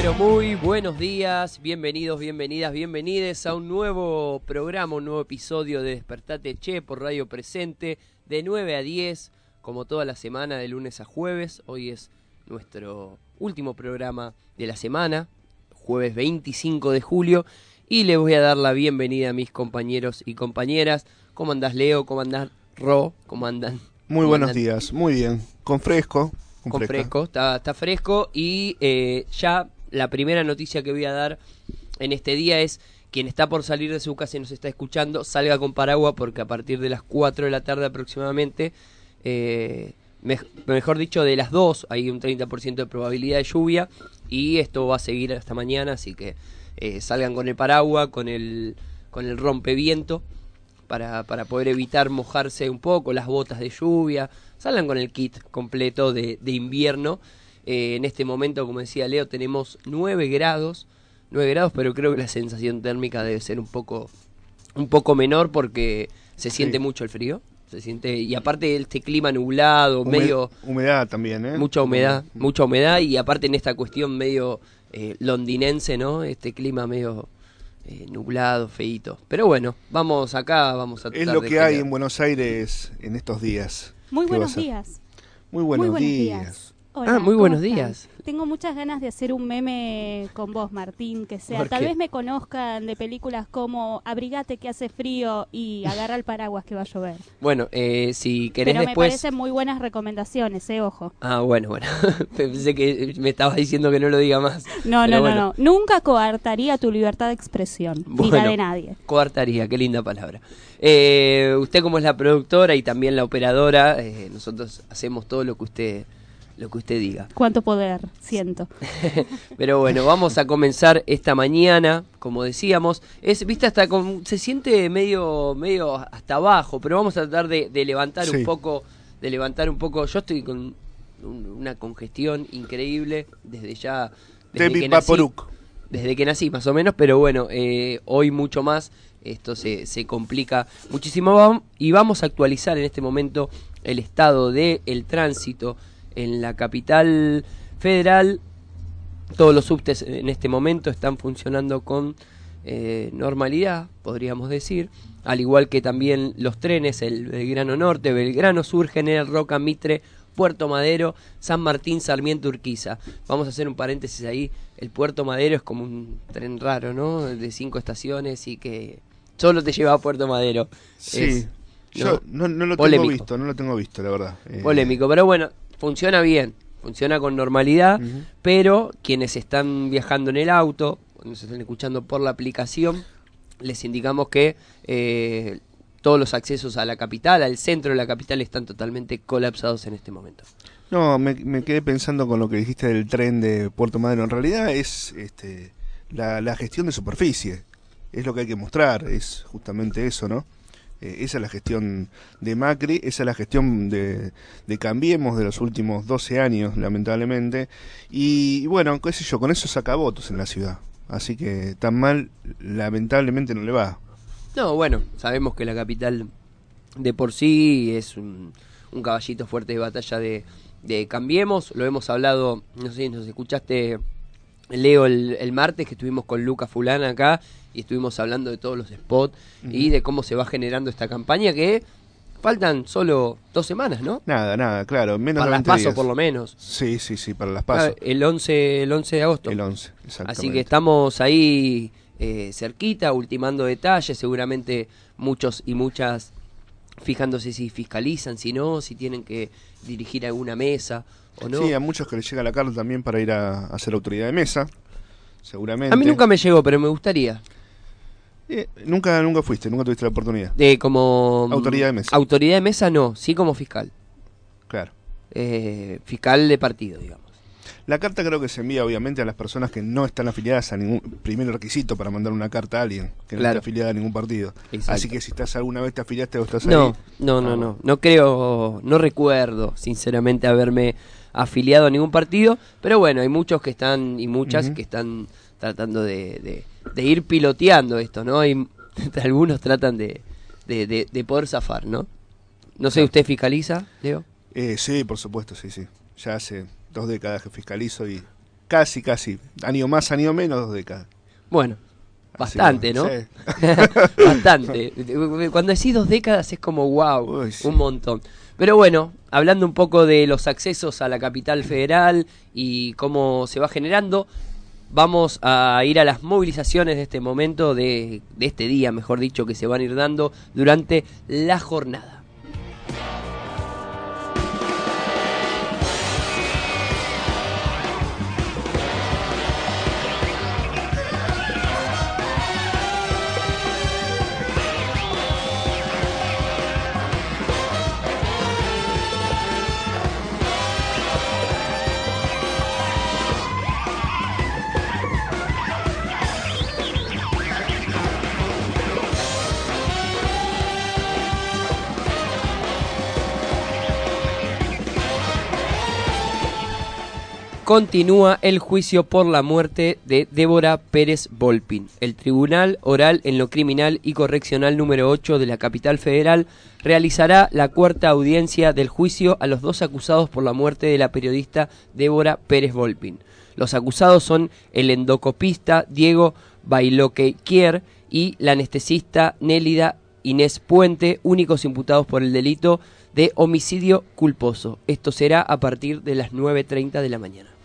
Pero muy buenos días, bienvenidos, bienvenidas, bienvenides a un nuevo programa, un nuevo episodio de Despertate Che por Radio Presente de 9 a 10, como toda la semana de lunes a jueves. Hoy es nuestro último programa de la semana, jueves 25 de julio, y les voy a dar la bienvenida a mis compañeros y compañeras. ¿Cómo andás Leo? ¿Cómo andás Ro? ¿Cómo andan? Muy ¿Cómo buenos andan? días, muy bien. Con fresco. con fresco, está, está fresco y eh, ya la primera noticia que voy a dar en este día es quien está por salir de su casa y nos está escuchando, salga con paraguas porque a partir de las 4 de la tarde aproximadamente, eh, mej- mejor dicho de las 2 hay un 30% de probabilidad de lluvia y esto va a seguir hasta mañana, así que eh, salgan con el paraguas, con el, con el rompeviento para, para poder evitar mojarse un poco, las botas de lluvia, salgan con el kit completo de invierno. Eh, en este momento, como decía Leo, tenemos 9 grados, 9 grados, pero creo que la sensación térmica debe ser un poco, un poco menor porque se siente Sí. mucho el frío. Se siente, y aparte este clima nublado, medio Humedad también, ¿eh? mucha humedad, Mm. mucha humedad y aparte en esta cuestión medio eh, londinense, ¿no? Este clima medio eh, nublado, feito. Pero bueno, vamos acá, vamos a Es lo que hay en Buenos Aires en estos días. Muy ¿Qué buenos días. Muy buenos, Muy buenos días. días. Hola, Ah, muy ¿cómo buenos están? días. Tengo muchas ganas de hacer un meme con vos, Martín, que sea. ¿Por Tal vez me conozcan de películas como Abrigate que hace frío y agarra el paraguas que va a llover. Bueno, eh, si querés Pero me después... parecen muy buenas recomendaciones, eh, ojo. Ah, bueno, bueno. Pensé que me estabas diciendo que no lo diga más. No, Pero no, bueno. no, no. Nunca coartaría tu libertad de expresión, ni la Bueno. de nadie. Coartaría, qué linda palabra. Eh, usted como es la productora y también la operadora, eh, nosotros hacemos todo lo que usted lo que usted diga. Cuánto poder siento. Pero bueno, vamos a comenzar esta mañana, como decíamos. Es, viste, hasta con, se siente medio, medio hasta abajo, pero vamos a tratar de, de levantar un poco, de levantar un poco. Yo estoy con un- una congestión increíble desde ya. Desde David que nací, desde que nací, más o menos, pero bueno, eh, hoy mucho más. Esto se, se complica muchísimo y vamos a actualizar en este momento el estado del el tránsito en la capital federal todos los subtes en este momento están funcionando con eh, normalidad, podríamos decir, al igual que también los trenes, el Belgrano Norte, Belgrano Sur, General Roca, Mitre, Puerto Madero, San Martín, Sarmiento, Urquiza. Vamos a hacer un paréntesis ahí, el Puerto Madero es como un tren raro, ¿no? De cinco estaciones y que solo te lleva a Puerto Madero. Sí. Es, Yo no, no lo Polémico. tengo visto, no lo tengo visto, la verdad. Eh, polémico, pero bueno, funciona bien, funciona con normalidad, pero quienes están viajando en el auto, nos están escuchando por la aplicación, les indicamos que eh, todos los accesos a la capital, al centro de la capital, están totalmente colapsados en este momento. No, me, me quedé pensando con lo que dijiste del tren de Puerto Madero. En realidad es este, la, la gestión de superficie. Es lo que hay que mostrar, es justamente eso, ¿no? Eh, esa es la gestión de Macri, esa es la gestión de, de Cambiemos de los últimos 12 años, lamentablemente. Y bueno, qué sé yo, con eso saca votos en la ciudad. Así que tan mal, lamentablemente no le va. No, bueno, sabemos que la capital de por sí es un, un caballito fuerte de batalla de, de Cambiemos, lo hemos hablado, no sé si nos escuchaste, Leo, el, el martes que estuvimos con Luca Fulana acá y estuvimos hablando de todos los spots y de cómo se va generando esta campaña que faltan solo dos semanas, ¿no? Nada, nada, claro, menos Para las 20 pasos por lo menos. Sí, sí, sí, para las Ah, pasos. El 11, el 11 de agosto. El 11, exactamente. Así que estamos ahí eh, cerquita, ultimando detalles, seguramente muchos y muchas fijándose si fiscalizan, si no, si tienen que dirigir alguna mesa o no. Sí, a muchos que les llega la carta también para ir a, a ser autoridad de mesa, seguramente. a mí nunca me llegó, pero me gustaría. Eh, nunca, nunca fuiste, nunca tuviste la oportunidad. De como... mm, Autoridad de mesa. Autoridad de mesa no, sí como fiscal. Claro. Eh, fiscal de partido, digamos. La carta creo que se envía obviamente a las personas que no están afiliadas a ningún primer requisito para mandar una carta a alguien que no está afiliada a ningún partido. Exacto. Así que si estás alguna vez te afiliaste o estás No, ahí. no, no, Ah, no. No creo, no recuerdo, sinceramente, haberme afiliado a ningún partido. Pero bueno, hay muchos que están y muchas que están tratando de, de- de ir piloteando esto, ¿no? Y algunos tratan de poder zafar, ¿no? No sé, ¿usted fiscaliza, Leo? Eh, sí, por supuesto, sí, sí. Ya hace dos décadas que fiscalizo y casi, casi, año más, año menos, dos décadas. Bueno, bastante, ¿no? sí. Bastante. Cuando decís dos décadas es como wow, Uy, sí. un montón. Pero bueno, hablando un poco de los accesos a la capital federal y cómo se va generando, vamos a ir a las movilizaciones de este momento, de, de este día, mejor dicho, que se van a ir dando durante la jornada. Continúa el juicio por la muerte de Débora Pérez Volpin. El Tribunal Oral en lo Criminal y Correccional número 8 de la capital federal realizará la cuarta audiencia del juicio a los dos acusados por la muerte de la periodista Débora Pérez Volpin. Los acusados son el endocopista Diego Bailoquequier y la anestesista Nélida Inés Puente, únicos imputados por el delito de homicidio culposo. Esto será a partir de las 9.30 de la mañana.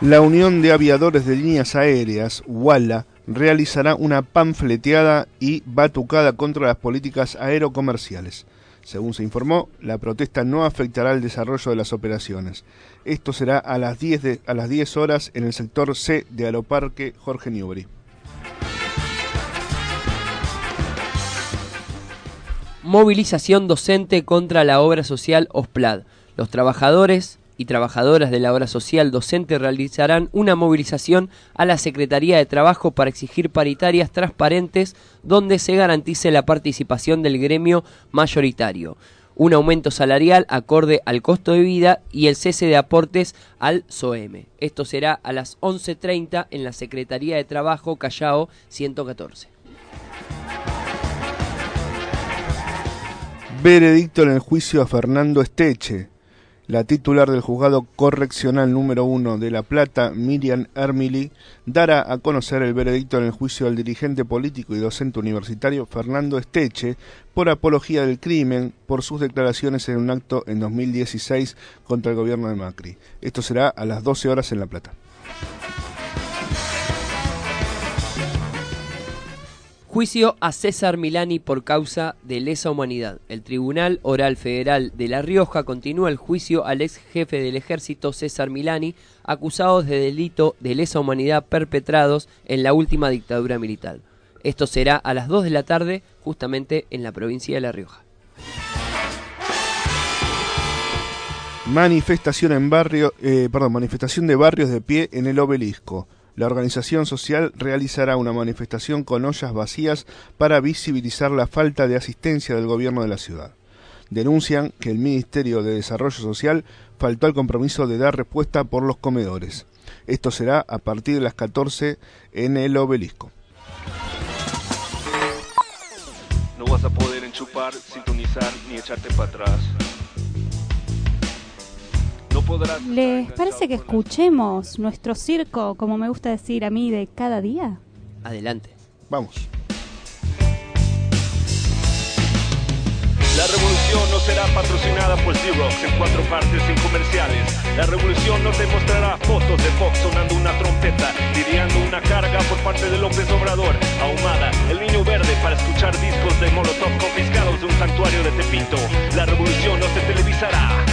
La Unión de Aviadores de Líneas Aéreas, UALA, realizará una panfleteada y batucada contra las políticas aerocomerciales. Según se informó, la protesta no afectará el desarrollo de las operaciones. Esto será a las 10, de- a las 10 horas en el sector C de Aeroparque Jorge Newbery. Movilización docente contra la obra social OSPLAD. Los trabajadores y trabajadoras de la obra social docente realizarán una movilización a la Secretaría de Trabajo para exigir paritarias transparentes donde se garantice la participación del gremio mayoritario, un aumento salarial acorde al costo de vida y el cese de aportes al SOEM. Esto será a las 11.30 en la Secretaría de Trabajo Callao 114. Veredicto en el juicio a Fernando Esteche. La titular del juzgado correccional número 1 de La Plata, Miriam Ermili, dará a conocer el veredicto en el juicio al dirigente político y docente universitario Fernando Esteche por apología del crimen por sus declaraciones en un acto en 2016 contra el gobierno de Macri. Esto será a las 12 horas en La Plata. Juicio a César Milani por causa de lesa humanidad. El Tribunal Oral Federal de La Rioja continúa el juicio al ex jefe del ejército César Milani, acusados de delito de lesa humanidad perpetrados en la última dictadura militar. Esto será a las 2 de la tarde, justamente en la provincia de La Rioja. Manifestación en barrio, eh, perdón, manifestación de barrios de pie en el obelisco. La organización social realizará una manifestación con ollas vacías para visibilizar la falta de asistencia del gobierno de la ciudad. Denuncian que el Ministerio de Desarrollo Social faltó al compromiso de dar respuesta por los comedores. Esto será a partir de las 14 en el obelisco. No vas a poder enchupar, sintonizar ni echarte para atrás. ¿Les parece que escuchemos nuestro circo, como me gusta decir a mí, de cada día? Adelante. Vamos. La revolución no será patrocinada por Xerox en cuatro partes sin comerciales. La revolución no te mostrará fotos de Fox sonando una trompeta, lidiando una carga por parte de López Obrador, ahumada, el niño verde para escuchar discos de Molotov confiscados de un santuario de Tepito. La revolución no se televisará.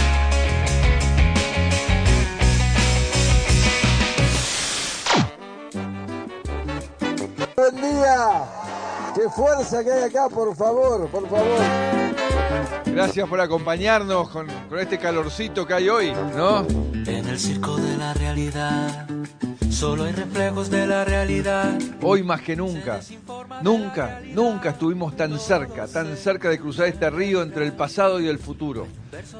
Alegría! ¡Qué fuerza que hay acá, por favor, por favor! Gracias por acompañarnos con, con este calorcito que hay hoy, ¿no? En el circo de la realidad, solo hay reflejos de la realidad. Hoy más que nunca, nunca, nunca estuvimos tan cerca, tan cerca de cruzar este río entre el pasado y el futuro.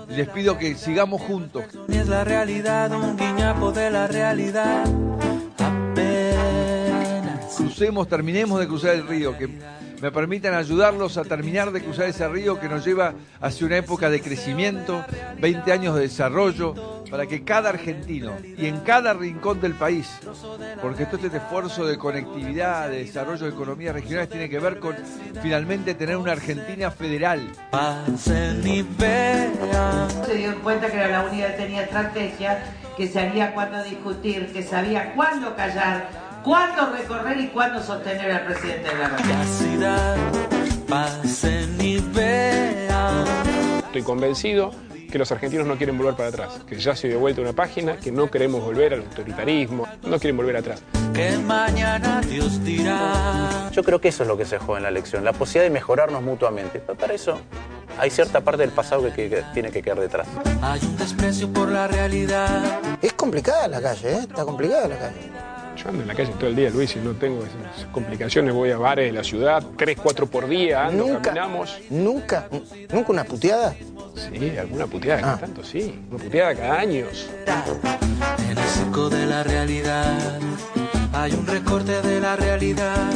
Y les pido que sigamos juntos. Es la realidad, un guiñapo de la realidad. Crucemos, terminemos de cruzar el río, que me permitan ayudarlos a terminar de cruzar ese río que nos lleva hacia una época de crecimiento, 20 años de desarrollo, para que cada argentino y en cada rincón del país, porque todo este esfuerzo de conectividad, de desarrollo de economías regionales tiene que ver con finalmente tener una Argentina federal. Se dio cuenta que la que tenía estrategia, que sabía cuándo discutir, que sabía cuándo callar, cuándo recorrer y cuándo sostener al presidente de la República. Capacidad, pasen y vean. Estoy convencido que los argentinos no quieren volver para atrás, que ya se dio vuelta una página, que no queremos volver al autoritarismo, no quieren volver atrás. Que mañana Dios dirá. Yo creo que eso es lo que se juega en la elección, la posibilidad de mejorarnos mutuamente. Pero para eso hay cierta parte del pasado que, que- que tiene que quedar detrás. Hay un desprecio por la realidad. Es complicada la calle, ¿eh? Está complicada la calle. Yo ando en la calle todo el día, Luis, y no tengo esas complicaciones. Voy a bares de la ciudad, tres, cuatro por día, ando, Nunca. caminamos. Nunca, nunca una puteada. Sí, alguna puteada cada tanto, sí. Una puteada cada años. En el circo de la realidad hay un recorte de la realidad.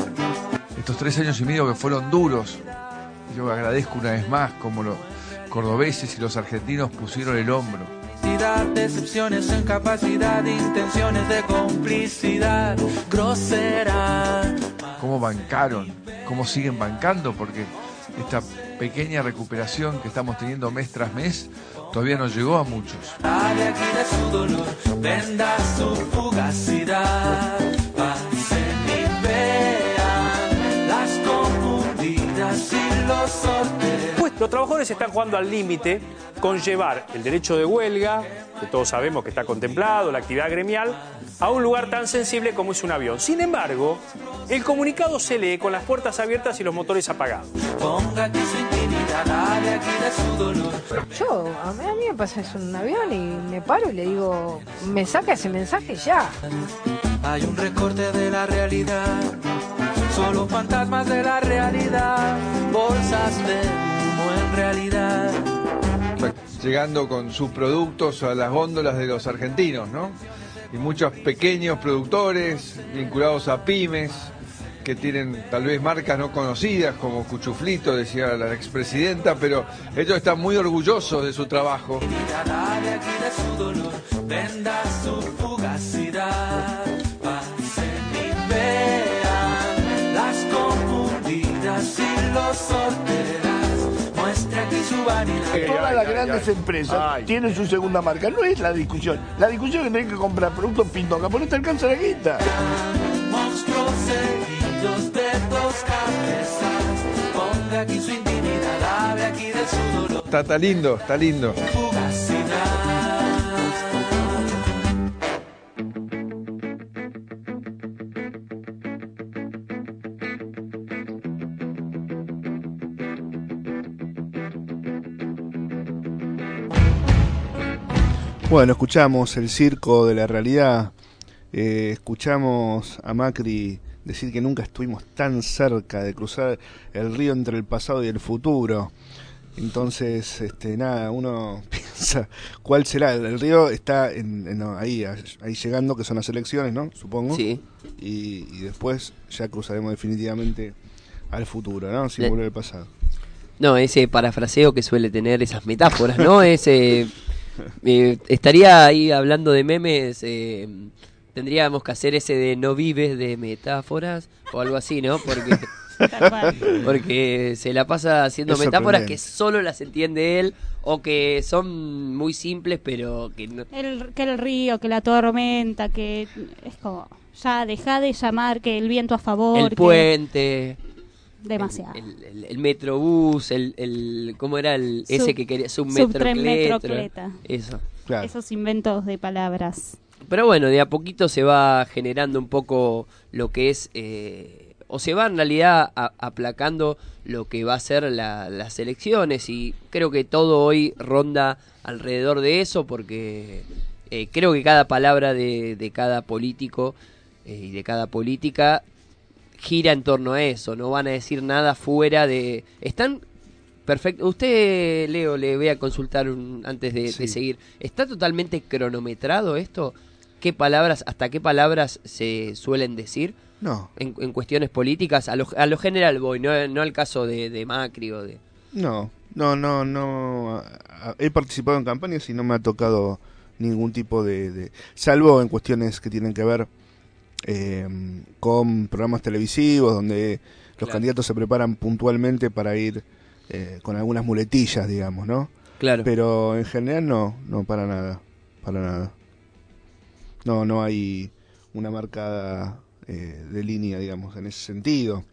Estos tres años y medio que fueron duros, yo agradezco una vez más como los cordobeses y los argentinos pusieron el hombro. Identidad, decepciones en capacidad, intenciones de complicidad, grosera. cómo bancaron, cómo siguen bancando, porque esta pequeña recuperación que estamos teniendo mes tras mes todavía no llegó a muchos. Sale aquí de su dolor, venda su fugacidad. Las confundidas y los sorteos. Los trabajadores están jugando al límite con llevar el derecho de huelga, que todos sabemos que está contemplado, la actividad gremial, a un lugar tan sensible como es un avión. Sin embargo, el comunicado se lee con las puertas abiertas y los motores apagados. Ponga aquí su intimidad, dale aquí de su dolor. Yo, a mí, a mí me pasa eso en un avión y me paro y le digo, me saca ese mensaje ya. Hay un recorte de la realidad, solo fantasmas de la realidad, bolsas de realidad. Llegando con sus productos a las góndolas de los argentinos, ¿no? Y muchos pequeños productores vinculados a pymes que tienen tal vez marcas no conocidas como Cuchuflito, decía la expresidenta, pero ellos están muy orgullosos de su trabajo. Las confundidas y los. Todas las grandes empresas tienen su segunda marca. No es la discusión. La discusión es que tenés que comprar productos pintoca, porque no te alcanza la guita. Monstruos seguidos de dos cabezas. Ponga aquí su intimidad, hable aquí de su dolor. Está, está lindo, está lindo. Bueno, escuchamos el circo de la realidad, eh, escuchamos a Macri decir que nunca estuvimos tan cerca de cruzar el río entre el pasado y el futuro. Entonces, este, nada, uno piensa cuál será. El, río está en, ahí, ahí llegando, que son las elecciones, ¿no? Supongo. Sí. Y, y después ya cruzaremos definitivamente al futuro, ¿no? Sin volver al pasado. No, ese parafraseo que suele tener esas metáforas, ¿no? Ese eh, estaría ahí hablando de memes, eh, tendríamos que hacer ese de no vives de metáforas o algo así, ¿no? Porque porque se la pasa haciendo Es metáforas que solo las entiende él o que son muy simples, pero que no, El, que el río, que la tormenta, que es como, ya deja de llamar que el viento a favor. el que- puente, Demasiado. el, el- el metrobús, el, el ¿cómo era el ese Sub- que quería subtren submetrocletra? metrocleta. Eso. Esos inventos de palabras. Pero bueno, de a poquito se va generando un poco lo que es eh, o se va en realidad a- aplacando lo que va a ser la- las elecciones y creo que todo hoy ronda alrededor de eso porque eh, creo que cada palabra de, de cada político eh, y de cada política gira en torno a eso, no van a decir nada fuera de... Están perfecto. Usted, Leo, le voy a consultar un- antes de, de seguir. ¿Está totalmente cronometrado esto? ¿Qué palabras, hasta qué palabras se suelen decir? No. En, en cuestiones políticas, a lo, a lo general voy, no, no al caso de, de Macri o de... No, no, no, no. He participado en campañas y no me ha tocado ningún tipo de, de- salvo en cuestiones que tienen que ver eh, con programas televisivos donde los Claro. candidatos se preparan puntualmente para ir eh, con algunas muletillas, digamos, ¿no? Claro. Pero en general no, no para nada, para nada. No, no hay una marcada eh, de línea, digamos, en ese sentido.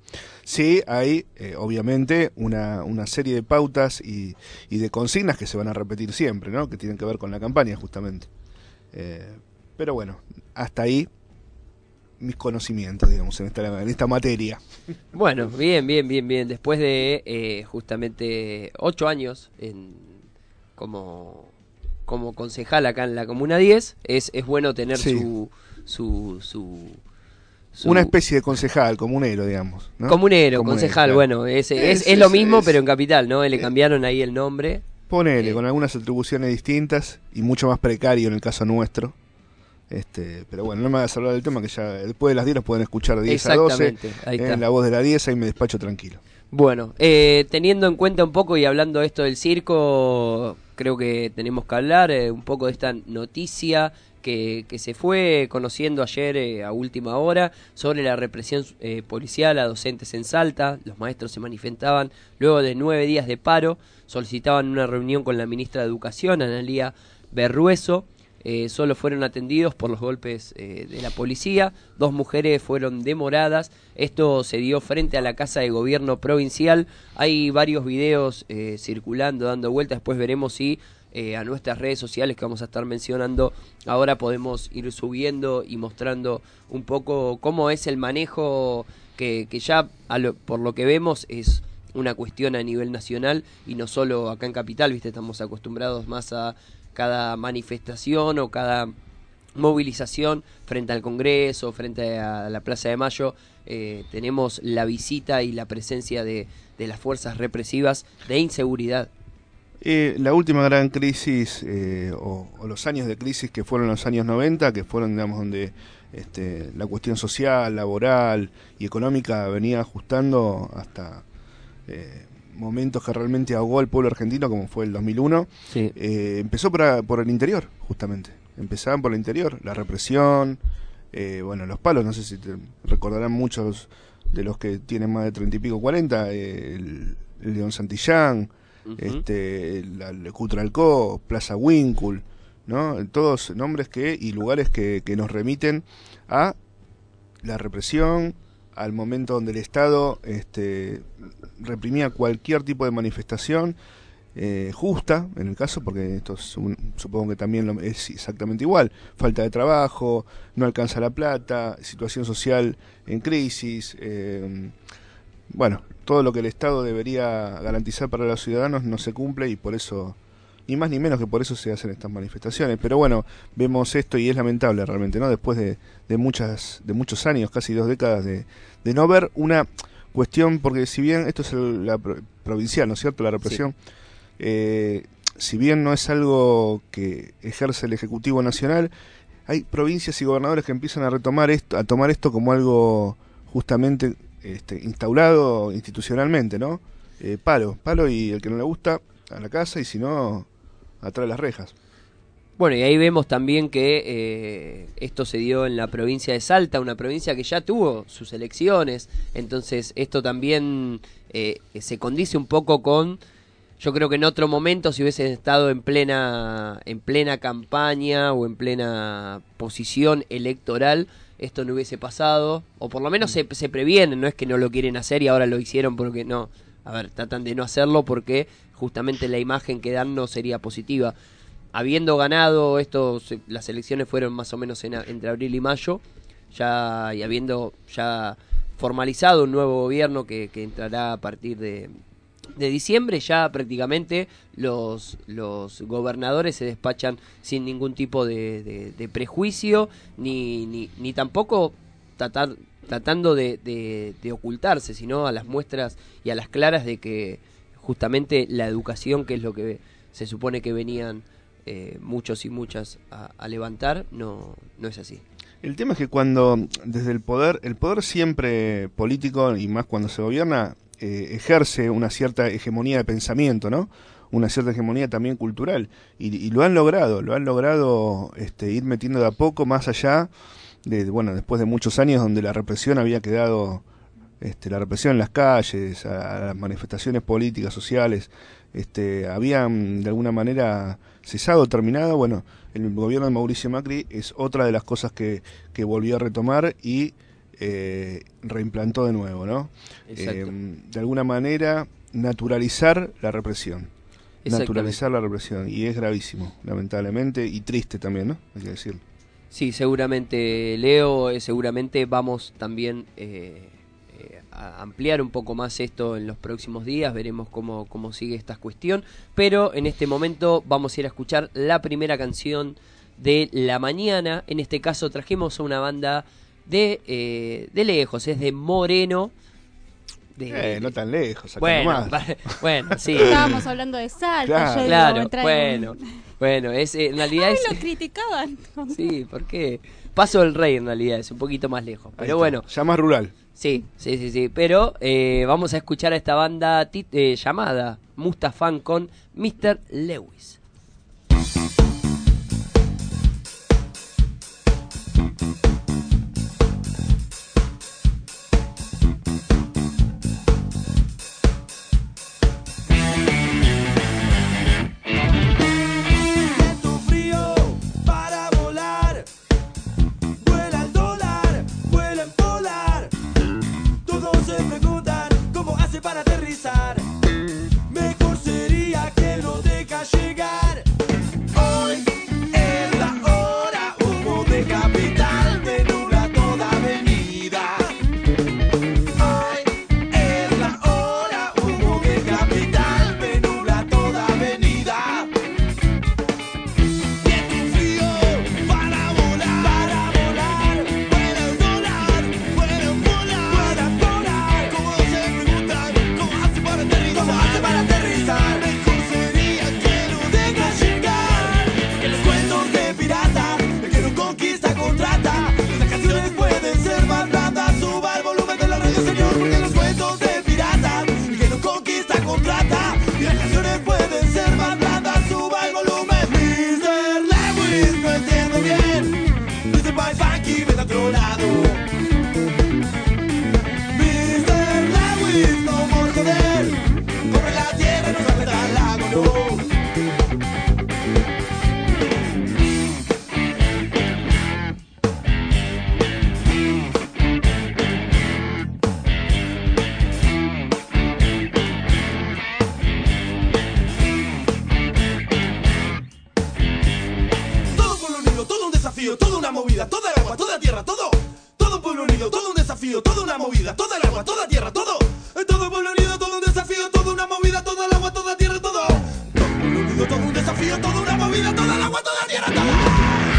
Sí, hay, eh, obviamente, una, una serie de pautas y, y de consignas que se van a repetir siempre, ¿no? Que tienen que ver con la campaña, justamente. Eh, pero bueno, hasta ahí mis conocimientos, digamos, en esta, en esta materia. Bueno, bien, bien, bien, bien. Después de eh, justamente ocho años en, como, como concejal acá en la Comuna 10, es, es bueno tener Sí. su, su, su, su- Una especie de concejal, comunero, digamos. ¿no? Comunero, concejal, claro. bueno, es, es, Es- es lo mismo, pero en capital, ¿no? Le cambiaron ahí el nombre. Ponele, con algunas atribuciones distintas y mucho más precario en el caso nuestro. Este, pero bueno, no me hagas hablar del tema que ya después de las 10 nos pueden escuchar de 10 a 12 Exactamente, ahí está. en la voz de la 10 ahí me despacho tranquilo. Bueno, eh, teniendo en cuenta un poco y hablando de esto del circo, creo que tenemos que hablar eh, un poco de esta noticia que, que se fue conociendo ayer eh, a última hora sobre la represión eh, policial a docentes en Salta. Los maestros se manifestaban luego de nueve días de paro, solicitaban una reunión con la ministra de Educación, Analía Berrueso. Eh, solo fueron atendidos por los golpes eh, de la policía. Dos mujeres fueron demoradas. Esto se dio frente a la Casa de Gobierno Provincial. Hay varios videos eh, circulando, dando vueltas. Después veremos si a nuestras redes sociales que vamos a estar mencionando ahora podemos ir subiendo y mostrando un poco cómo es el manejo que, ya por lo que vemos es una cuestión a nivel nacional y no solo acá en Capital, viste, estamos acostumbrados más a cada manifestación o cada movilización frente al Congreso, frente a la Plaza de Mayo, eh, tenemos la visita y la presencia de, de las fuerzas represivas de inseguridad. Eh, la última gran crisis, eh, o, los años de crisis que fueron los años 90, que fueron, digamos, donde este, la cuestión social, laboral y económica venía ajustando hasta eh, momentos que realmente ahogó al pueblo argentino, como fue el 2001, eh, empezó por, por el interior, justamente. Empezaban por el interior, la represión, eh, bueno, los palos, no sé si te recordarán muchos de los que tienen más de 30 y pico, 40, eh, el, el León Santillán, este, la, la Cutralcó, Plaza Winkle, ¿no? Todos nombres que y lugares que, que nos remiten a la represión, al momento donde el Estado este, reprimía cualquier tipo de manifestación eh, justa, en el caso, porque esto supongo que también lo- es exactamente igual, falta de trabajo, no alcanza la plata, situación social en crisis, eh, bueno, todo lo que el Estado debería garantizar para los ciudadanos no se cumple y por eso, ni más ni menos que por eso se hacen estas manifestaciones. Pero bueno, vemos esto y es lamentable realmente, ¿no? Después de, de muchas, de muchos años, casi dos décadas de, de no ver una cuestión, porque si bien esto es el- la pro- provincial, ¿no es cierto? La represión, eh, si bien no es algo que ejerce el Ejecutivo Nacional, hay provincias y gobernadores que empiezan a retomar esto, a tomar esto como algo justamente este, instaurado institucionalmente, ¿no? Eh, palo, palo y el que no le gusta a la casa y si no, atrás de las rejas. Bueno, y ahí vemos también que eh, esto se dio en la provincia de Salta, una provincia que ya tuvo sus elecciones, entonces esto también eh, se condice un poco con, yo creo que en otro momento si hubiesen estado en plena, en plena campaña o en plena posición electoral, esto no hubiese pasado, o por lo menos se, se no es que no lo quieren hacer y ahora lo hicieron porque no, a ver, tratan de no hacerlo porque justamente la imagen que dan no sería positiva. Habiendo ganado estos las elecciones fueron más o menos en entre abril y mayo ya y habiendo ya formalizado un nuevo gobierno que, que entrará a partir de, de diciembre, ya prácticamente los, los gobernadores se despachan sin ningún tipo de, de- de prejuicio, ni, ni, ni tampoco tratar, tratando de, ocultarse, sino a las muestras y a las claras de que justamente la educación, que es lo que se supone que venían eh, muchos y muchas a, levantar, no, no es así. El tema es que cuando desde el poder, el poder siempre político y más cuando se gobierna, eh, ejerce una cierta hegemonía de pensamiento, ¿no? Una cierta hegemonía también cultural. Y, y lo han logrado, lo han logrado este, ir metiendo de a poco más allá de, bueno, después de muchos años donde la represión había quedado, este, la represión en las calles, a, a las manifestaciones políticas, sociales, este, habían de alguna manera cesado, terminado. Bueno, el gobierno de Mauricio Macri es otra de las cosas que, que volvió a retomar y eh, reimplantó de nuevo, ¿no? Eh, de alguna manera naturalizar la represión. Naturalizar la represión. Y es gravísimo, lamentablemente, y triste también, ¿no? Hay que decirlo. Sí, seguramente Leo, eh, seguramente vamos también eh, eh, a ampliar un poco más esto en los próximos días, veremos cómo, cómo sigue esta cuestión, pero en este momento vamos a ir a escuchar la primera canción de la mañana, en este caso trajimos a una banda de, eh, de lejos, es de Moreno. De, Eh, no tan lejos, acá bueno, nomás. va- bueno, sí. Estábamos hablando de Salta. Claro. yo digo, Claro, bueno, un- bueno, es, en realidad Ay, es... lo criticaban. Sí, ¿por qué? Paso del Rey en realidad, es un poquito más lejos. Pero bueno. Ya más rural. Sí, sí, sí, sí. Pero eh, vamos a escuchar a esta banda eh, llamada Mustafan con Mr. Lewis. Desafío, toda una movida, toda el agua, toda tierra, todo. Todo un pueblo unido, todo un desafío, toda una movida, toda el agua, toda tierra, todo. Todo un pueblo unido, todo un desafío, toda una movida, toda el agua, toda tierra, todo. Todo un pueblo unido, todo un desafío, toda una movida, toda el agua, toda tierra, todo.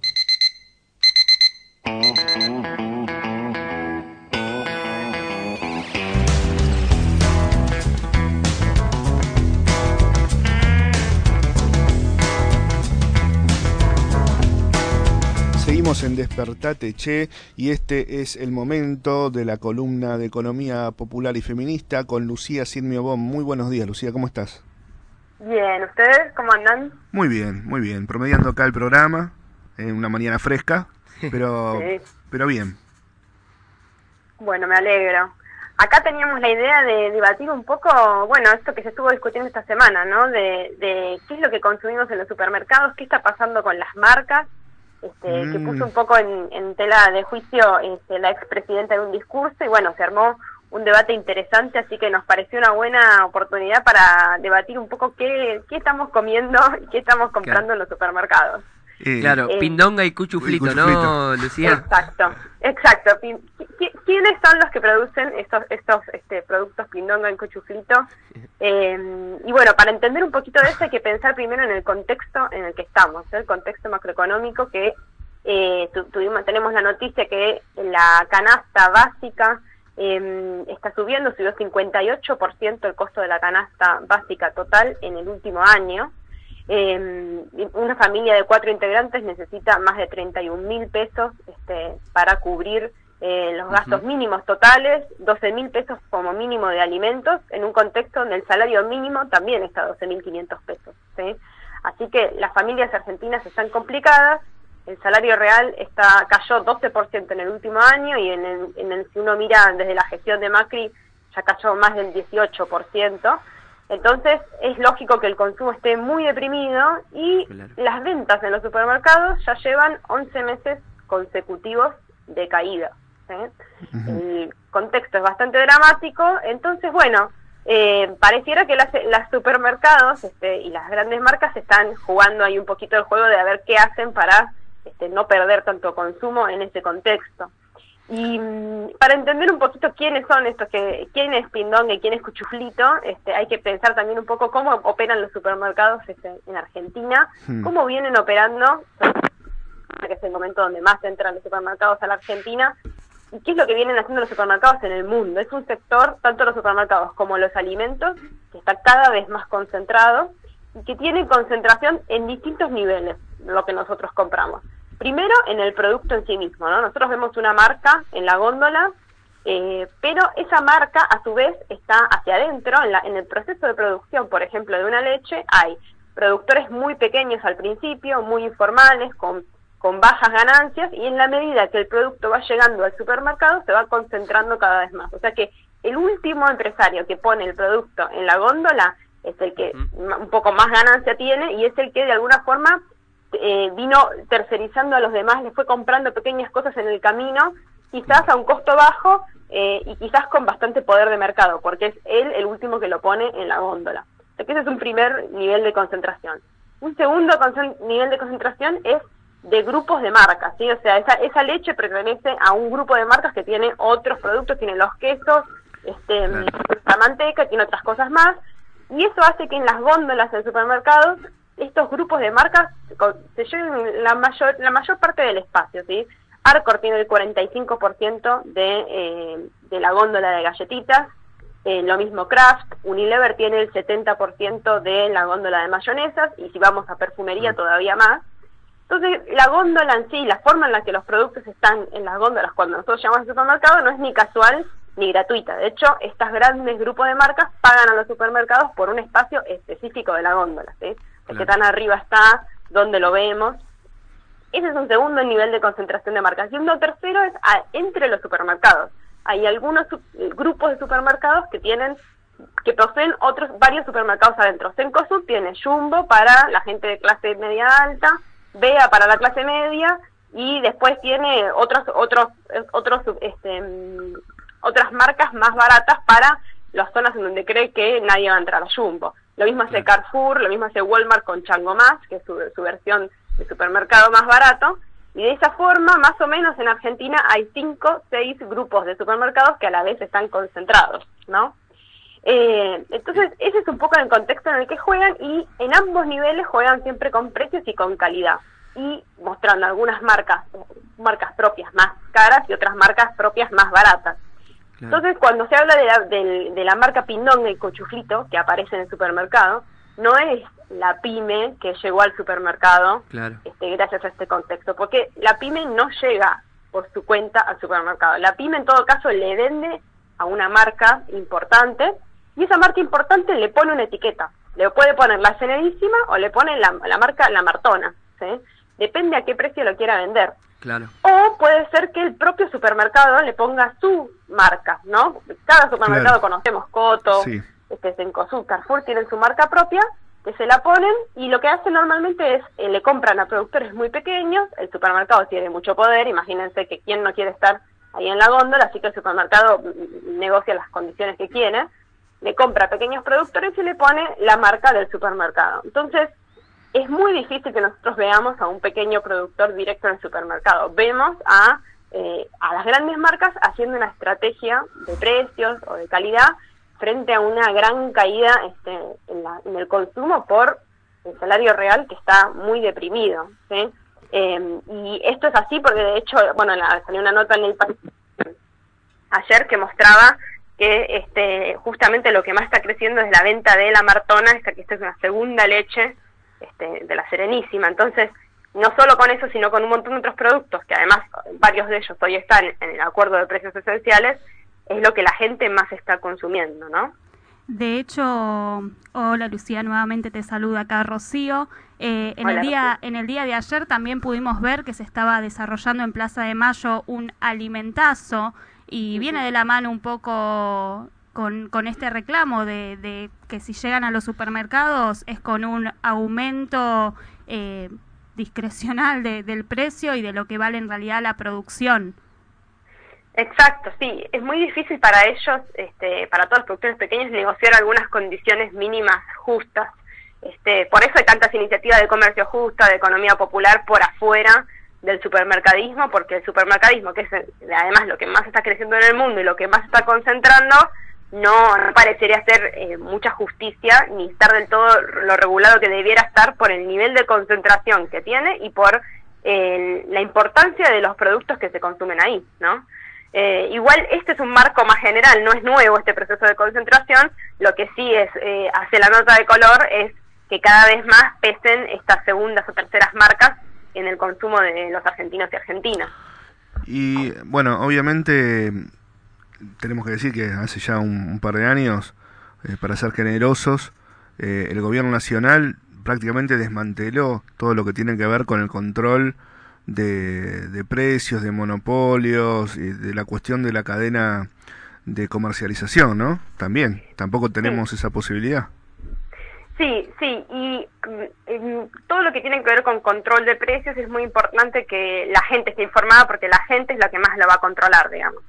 Seguimos en Despertate Che y este es el momento de la columna de Economía Popular y Feminista con Lucía Sidmio Bom. Muy buenos días, Lucía, ¿cómo estás? Bien, ¿ustedes cómo andan? Muy bien, muy bien. Promediando acá el programa en una mañana fresca, pero, Sí. pero bien. Bueno, me alegro. Acá teníamos la idea de debatir un poco, bueno, esto que se estuvo discutiendo esta semana, ¿no? De, de qué es lo que consumimos en los supermercados, qué está pasando con las marcas, este, que Mm. puso un poco en, en tela de juicio este, la expresidenta en un discurso y bueno, se armó un debate interesante, así que nos pareció una buena oportunidad para debatir un poco qué, qué estamos comiendo y qué estamos comprando en los supermercados. Claro, Eh, pindonga y cuchuflito, ¿no, cuchuflito. Lucía? Exacto, exacto. ¿Quiénes son los que producen estos estos este, productos pindonga en cochuflito? Eh, y bueno, para entender un poquito de eso hay que pensar primero en el contexto en el que estamos, ¿eh? el contexto macroeconómico que eh, tu- tuvimos, tenemos la noticia que la canasta básica eh, está subiendo, subió 58% el costo de la canasta básica total en el último año. Eh, una familia de cuatro integrantes necesita más de 31 mil pesos este, para cubrir eh, los gastos mínimos totales, 12 mil pesos como mínimo de alimentos, en un contexto donde el salario mínimo también está a 12 mil 500 pesos. ¿sí? Así que las familias argentinas están complicadas, el salario real está cayó 12% en el último año y en el, en el, si uno mira desde la gestión de Macri ya cayó más del 18%. Entonces es lógico que el consumo esté muy deprimido y las ventas en los supermercados ya llevan 11 meses consecutivos de caída. ¿sí? El contexto es bastante dramático, entonces bueno, eh, pareciera que las, las supermercados este, y las grandes marcas están jugando ahí un poquito el juego de a ver qué hacen para este, no perder tanto consumo en ese contexto. Y mm, para entender un poquito quiénes son estos, que quién es Pindonga y quién es Cuchuflito, este, hay que pensar también un poco cómo operan los supermercados este, en Argentina, Hmm. cómo vienen operando, que es el momento donde más entran los supermercados a la Argentina, y qué es lo que vienen haciendo los supermercados en el mundo. Es un sector, tanto los supermercados como los alimentos, que está cada vez más concentrado y que tiene concentración en distintos niveles, lo que nosotros compramos. Primero, en el producto en sí mismo, ¿no? Nosotros vemos una marca en la góndola, eh, pero esa marca a su vez está hacia adentro, en, la- en el proceso de producción, por ejemplo, de una leche, hay productores muy pequeños al principio, muy informales, con, con bajas ganancias, y en la medida que el producto va llegando al supermercado, se va concentrando cada vez más. O sea que el último empresario que pone el producto en la góndola es el que un poco más ganancia tiene y es el que de alguna forma eh, vino tercerizando a los demás, le fue comprando pequeñas cosas en el camino, quizás a un costo bajo eh, y quizás con bastante poder de mercado, porque es él el último que lo pone en la góndola. O sea que ese es un primer nivel de concentración. Un segundo nivel de concentración es de grupos de marcas, ¿sí? O sea, esa, esa leche pertenece a un grupo de marcas que tiene otros productos, tiene los quesos, este, la manteca, tiene otras cosas más, y eso hace que en las góndolas del supermercado estos grupos de marcas se lleven la mayor, la mayor parte del espacio, ¿sí? Arcor tiene el 45% de, eh, de la góndola de galletitas, eh, lo mismo Kraft, Unilever tiene el 70% de la góndola de mayonesas y si vamos a perfumería todavía más. Entonces, la góndola en sí, la forma en la que los productos están en las góndolas cuando nosotros llamamos al supermercado no es ni casual ni gratuita. De hecho, estos grandes grupos de marcas pagan a los supermercados por un espacio específico de la góndola. ¿sí? El que tan arriba está, donde lo vemos. Ese es un segundo nivel de concentración de marcas. Y un tercero es a- entre los supermercados. Hay algunos grupos de supermercados que tienen que poseen otros varios supermercados adentro. Cencosud tiene Jumbo para la gente de clase media alta, Bea para la clase media y después tiene otros otros otros este otras marcas más baratas para las zonas en donde cree que nadie va a entrar a Jumbo. Lo mismo hace Carrefour, lo mismo hace Walmart con Chango Más, que es su, su versión de supermercado más barato y de esa forma, más o menos en Argentina hay cinco, seis grupos de supermercados que a la vez están concentrados, ¿no? Eh, entonces, ese es un poco el contexto en el que juegan y en ambos niveles juegan siempre con precios y con calidad y mostrando algunas marcas, marcas propias más caras y otras marcas propias más baratas. Entonces, cuando se habla de la, del- de la marca Pindón, el cochuflito, que aparece en el supermercado, no es la pyme que llegó al supermercado Claro. este, gracias a este contexto, porque la pyme no llega por su cuenta al supermercado. La pyme en todo caso le vende a una marca importante y esa marca importante le pone una etiqueta. Le puede poner la Cenerísima o le pone la, la marca La Martona. ¿sí? Depende a qué precio lo quiera vender. Claro. O puede ser que el propio supermercado le ponga su marca, ¿no? Cada supermercado Claro. conocemos Coto, Sí. este Cencosud, Carrefour tienen su marca propia, que se la ponen y lo que hacen normalmente es eh, le compran a productores muy pequeños, el supermercado tiene mucho poder, imagínense que quien no quiere estar ahí en la góndola, así que el supermercado mm, negocia las condiciones que quiere, le compra a pequeños productores y le pone la marca del supermercado. Entonces, es muy difícil que nosotros veamos a un pequeño productor directo en el supermercado. Vemos a, eh, a las grandes marcas haciendo una estrategia de precios o de calidad frente a una gran caída este, en, la- en el consumo por el salario real que está muy deprimido. ¿sí? Eh, y esto es así porque de hecho, bueno, la- salió una nota en el país ayer que mostraba que este justamente lo que más está creciendo es la venta de la martona, esta que esta es una segunda leche este, de la Serenísima. Entonces, no solo con eso, sino con un montón de otros productos, que además varios de ellos hoy están en el acuerdo de precios esenciales, es lo que la gente más está consumiendo, ¿no? De hecho, hola Lucía, nuevamente te saluda acá Rocío. Eh, en, Hola, el día, en el día de ayer también pudimos ver que se estaba desarrollando en Plaza de Mayo un alimentazo y viene de la mano un poco con, con este reclamo de, de que si llegan a los supermercados es con un aumento eh, discrecional de- del precio y de lo que vale en realidad la producción. Exacto, sí. Es muy difícil para ellos, este, para todos los productores pequeños, negociar algunas condiciones mínimas justas. Este, por eso hay tantas iniciativas de comercio justo, de economía popular por afuera del supermercadismo, porque el supermercadismo, que es además lo que más está creciendo en el mundo y lo que más está concentrando, no, parecería hacer eh, mucha justicia ni estar del todo lo regulado que debiera estar por el nivel de concentración que tiene y por la importancia de los productos que se consumen ahí, ¿no? Eh, igual este es un marco más general, no es nuevo este proceso de concentración, lo que sí es eh, hace la nota de color es que cada vez más pesen estas segundas o terceras marcas en el consumo de los argentinos y argentinas. Y bueno, obviamente tenemos que decir que hace ya un, un par de años, eh, para ser generosos, eh, el gobierno nacional prácticamente desmanteló todo lo que tiene que ver con el control de, de precios, de monopolios, y de la cuestión de la cadena de comercialización, ¿no? También, tampoco tenemos esa posibilidad. Sí, sí, y mm, en todo lo que tiene que ver con control de precios es muy importante que la gente esté informada porque la gente es la que más lo va a controlar, digamos.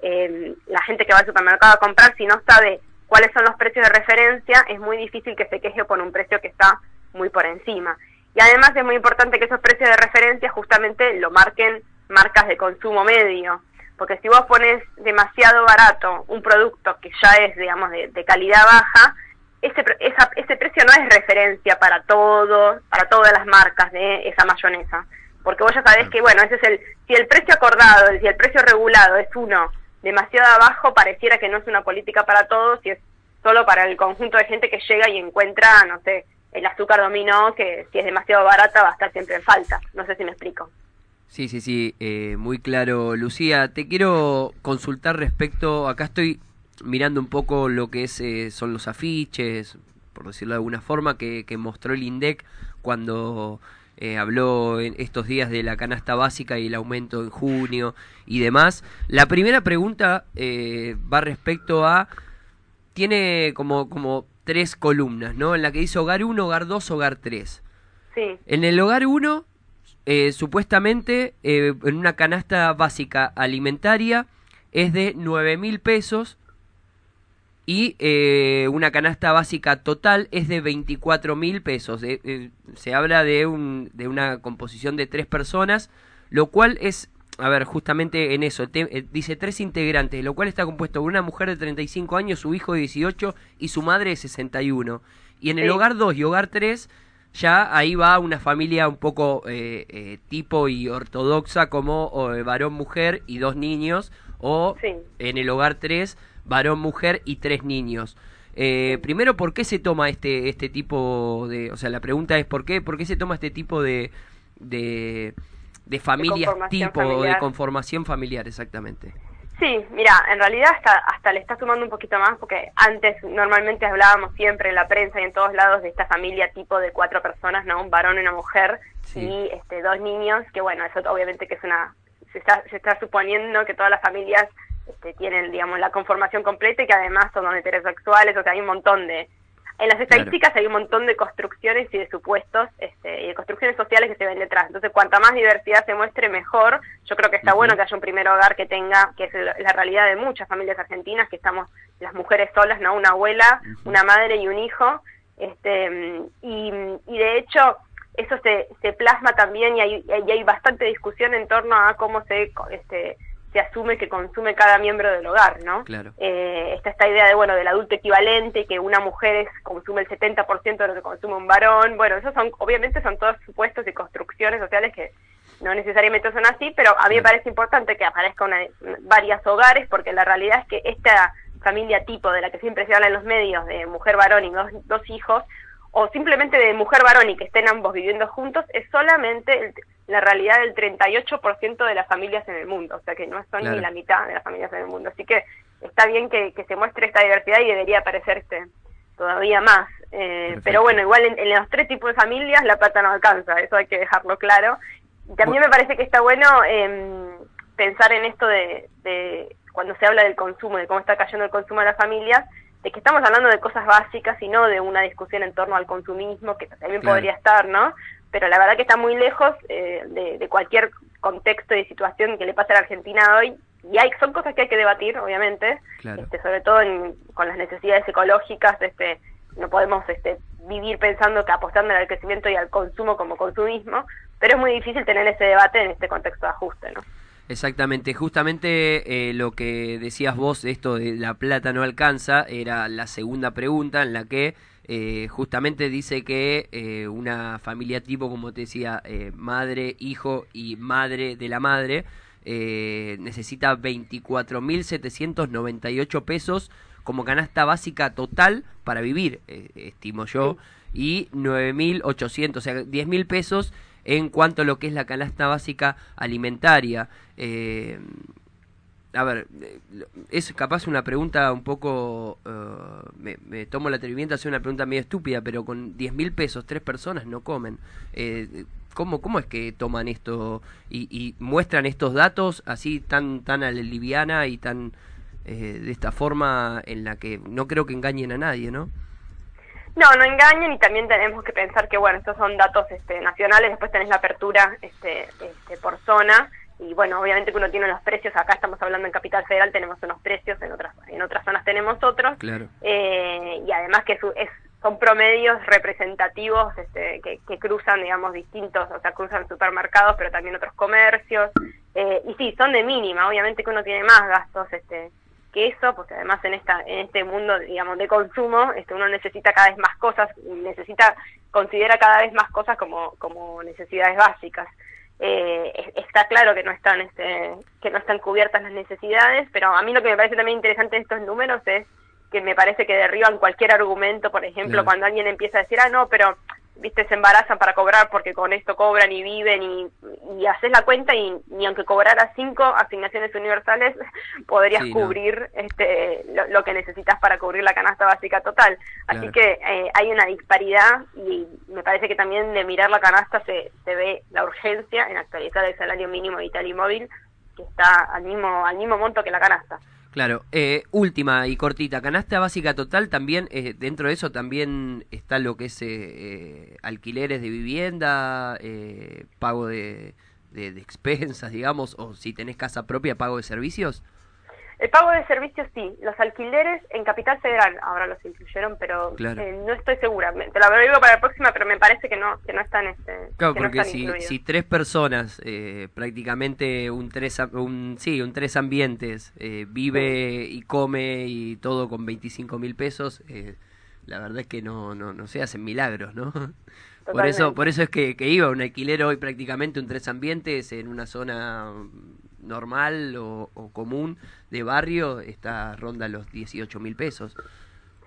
Eh, la gente que va al supermercado a comprar, si no sabe cuáles son los precios de referencia, es muy difícil que se queje con un precio que está muy por encima. Y además es muy importante que esos precios de referencia justamente lo marquen marcas de consumo medio, porque si vos pones demasiado barato un producto que ya es, digamos, de, de calidad baja, ese, esa- ese precio no es referencia para todos, para todas las marcas de esa mayonesa. Porque vos ya sabés que, bueno, ese es el, si el precio acordado, si el precio regulado es uno demasiado abajo, pareciera que no es una política para todos y es solo para el conjunto de gente que llega y encuentra, no sé, el azúcar dominó, que si es demasiado barata va a estar siempre en falta. No sé si me explico. Sí, sí, sí, eh, muy claro. Lucía, te quiero consultar respecto, acá estoy mirando un poco lo que es, eh, son los afiches, por decirlo de alguna forma, que, que mostró el INDEC cuando eh, habló en estos días de la canasta básica y el aumento en junio y demás. La primera pregunta eh, va respecto a, tiene como, como tres columnas, ¿no? En la que dice hogar 1, hogar 2, hogar 3. Sí. En el hogar 1, eh, supuestamente, eh, en una canasta básica alimentaria es de 9 mil pesos Y eh, una canasta básica total es de 24 mil pesos. Eh, eh, se habla de, un, de una composición de tres personas, lo cual es, a ver, justamente en eso, te- eh, dice tres integrantes, lo cual está compuesto por una mujer de 35 años, su hijo de 18 y su madre de 61. Y en el Sí. hogar 2 y hogar 3 ya ahí va una familia un poco tipo y ortodoxa como varón-mujer y dos niños, o Sí. en el hogar 3, varón-mujer y tres niños. Eh, primero, ¿por qué se toma este, este tipo de... O sea, la pregunta es ¿por qué, por qué se toma este tipo de, de, de familias tipo, de conformación familiar, exactamente? Sí, mira, en realidad hasta, hasta le está sumando un poquito más porque antes normalmente hablábamos siempre en la prensa y en todos lados de esta familia tipo de cuatro personas, ¿no? Un varón y una mujer y este, dos niños, que bueno, eso obviamente que es una... Se está, se está suponiendo que todas las familias este, tienen, digamos, la conformación completa y que además son heterosexuales, o sea, hay un montón de... En las estadísticas hay un montón de construcciones y de supuestos este, y de construcciones sociales que se ven detrás. Entonces, cuanta más diversidad se muestre, mejor. Yo creo que está bueno que haya un primer hogar que tenga, que es la realidad de muchas familias argentinas, que estamos las mujeres solas, ¿no? Una abuela, una madre y un hijo. Este, y, y de hecho, eso se, se plasma también y hay, y hay bastante discusión en torno a cómo se, este, se asume que consume cada miembro del hogar, ¿no? Claro. eh, está esta idea de bueno del adulto equivalente que una mujer es, consume el 70% de lo que consume un varón bueno esos son obviamente son todos supuestos y construcciones sociales que no necesariamente son así pero a mí me parece importante que aparezca una, varias hogares porque la realidad es que esta familia tipo de la que siempre se habla en los medios de mujer varón y dos, dos hijos o simplemente de mujer varón y que estén ambos viviendo juntos es solamente el- la realidad del 38% de las familias en el mundo, o sea que no son Claro. ni la mitad de las familias en el mundo. Así que está bien que, que se muestre esta diversidad y debería aparecer este, todavía más. Eh, pero bueno, igual en, en los tres tipos de familias la plata no alcanza, eso hay que dejarlo claro. Y también me parece que está bueno em, pensar en esto de, de cuando se habla del consumo, de cómo está cayendo el consumo de las familias, de que estamos hablando de cosas básicas y no de una discusión en torno al consumismo, que también Claro. podría estar, ¿no? Pero la verdad que está muy lejos eh, de, de cualquier contexto y situación que le pase a la Argentina hoy. Y hay, son cosas que hay que debatir, obviamente, Claro. este, sobre todo en- con las necesidades ecológicas, este, no podemos este, vivir pensando que apostando al crecimiento y al consumo como consumismo, pero es muy difícil tener ese debate en este contexto de ajuste, ¿no? Exactamente, justamente eh, lo que decías vos, esto de la plata no alcanza, era la segunda pregunta en la que eh, justamente dice que eh, una familia tipo, como te decía, madre, hijo y madre de la madre, eh, necesita 24.798 pesos como canasta básica total para vivir, estimo yo, y 9.800, o sea, 10.000 pesos en cuanto a lo que es la canasta básica alimentaria. Eh, a ver, eh, es capaz una pregunta un poco... eh, me, tomo el atrevimiento de hacer una pregunta medio estúpida, pero con 10 mil pesos tres personas no comen. Eh, ¿cómo, ¿Cómo es que toman esto y, y muestran estos datos así tan, tan a la liviana y tan eh, de esta forma en la que no creo que engañen a nadie, ¿no? No, no engañen y también tenemos que pensar que, bueno, estos son datos este, nacionales, después tenés la apertura este, este, por zona y, bueno, obviamente que uno tiene los precios, acá estamos hablando en Capital Federal, tenemos unos precios, en otras, en otras zonas tenemos otros, Claro. eh, y además que su- es, son promedios representativos este, que, que cruzan, digamos, distintos, o sea, cruzan supermercados, pero también otros comercios, eh, y sí, son de mínima, obviamente que uno tiene más gastos este, eso, porque además en esta en este mundo, digamos, de consumo, este, uno necesita cada vez más cosas, necesita, considera cada vez más cosas como, como necesidades básicas. Eh, es- está claro que no están este, que no están cubiertas las necesidades, pero a mí lo que me parece también interesante de estos números es que me parece que derriban cualquier argumento, por ejemplo, cuando alguien empieza a decir, ah, no, pero, viste, se embarazan para cobrar porque con esto cobran y viven y, y haces la cuenta y, y aunque cobraras cinco asignaciones universales, podrías Sí, no. cubrir este, lo, lo que necesitas para cubrir la canasta básica total. Así que eh, hay una disparidad y me parece que también de mirar la canasta se, se ve la urgencia en actualizar el salario mínimo vital y móvil que está al mismo, al mismo monto que la canasta. Claro, eh, última y cortita, canasta básica total también, eh, dentro de eso también está lo que es eh, eh, alquileres de vivienda, eh, pago de, de, de expensas, digamos, o si tenés casa propia, pago de servicios. El pago de servicios sí, los alquileres en Capital Federal ahora los incluyeron, pero Claro. eh, no estoy segura. Te la digo para la próxima, pero me parece que no que no están este, Claro, que no porque están si, incluidos. si tres personas, eh, prácticamente un tres, un, sí, un tres ambientes, eh, vive y come y todo con 25 mil pesos, eh, la verdad es que no, no, no se hacen milagros, ¿no? Por eso, por eso es que, que iba un alquiler hoy prácticamente un tres ambientes en una zona normal o, o común de barrio, está ronda los 18 mil pesos.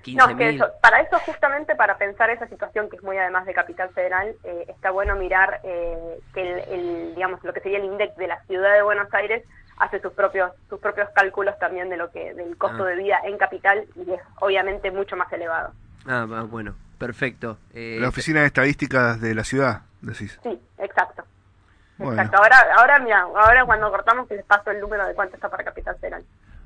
15 No, es que mil. eso- para eso justamente para pensar esa situación que es muy además de Capital Federal, eh, está bueno mirar eh, que el, el, digamos lo que sería el INDEC de la ciudad de Buenos Aires hace sus propios sus propios cálculos también de lo que del costo Ah. de vida en capital y es obviamente mucho más elevado. Ah, bueno, perfecto. Eh, La oficina de estadísticas de la ciudad, decís. Sí, exacto. Bueno. Exacto. Ahora ahora mira, ahora cuando cortamos que les paso el número de cuánto está para Capital Federal.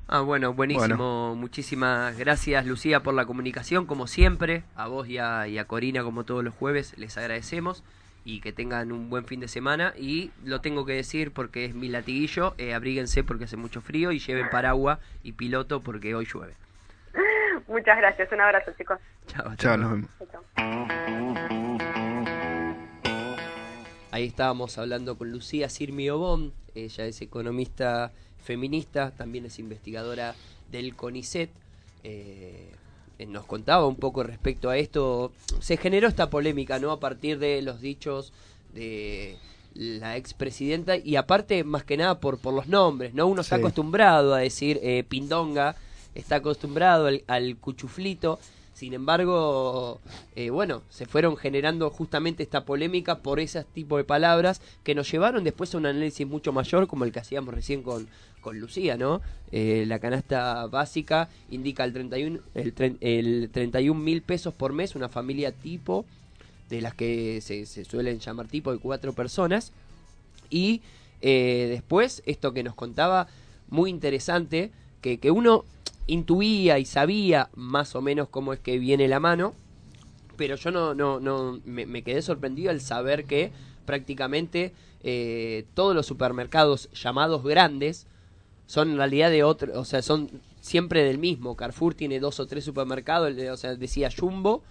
Ah, bueno, buenísimo. Muchísimas gracias, Lucía, por la comunicación, como siempre. A vos y a, y a Corina, como todos los jueves, les agradecemos. Y que tengan un buen fin de semana. Y lo tengo que decir porque es mi latiguillo. eh, abríguense porque hace mucho frío. Y lleven paraguas y piloto porque hoy llueve. Muchas gracias, un abrazo chicos. Chao, Chao, nos vemos. Ahí estábamos hablando con Lucía Sirmi Obón, ella es economista feminista, también es investigadora del CONICET. eh, nos contaba un poco respecto a esto. Se generó esta polémica, ¿no? A partir de los dichos de la expresidenta y aparte, más que nada, por, por los nombres, ¿no? Uno está acostumbrado a decir eh, pindonga, está acostumbrado al, al cuchuflito. Sin embargo, eh, bueno, se fueron generando justamente esta polémica por ese tipo de palabras que nos llevaron después a un análisis mucho mayor como el que hacíamos recién con, con Lucía, ¿no? Eh, la canasta básica indica el 31 el, el 31 mil pesos por mes, una familia tipo, de las que se, se suelen llamar tipo de cuatro personas. Y eh, después, esto que nos contaba, muy interesante, que, que uno intuía y sabía más o menos cómo es que viene la mano, pero yo no, no, no me, me quedé sorprendido al saber que prácticamente eh, todos los supermercados llamados grandes son en realidad de otro, o sea, son siempre del mismo. Carrefour tiene dos o tres supermercados, o sea, decía Jumbo,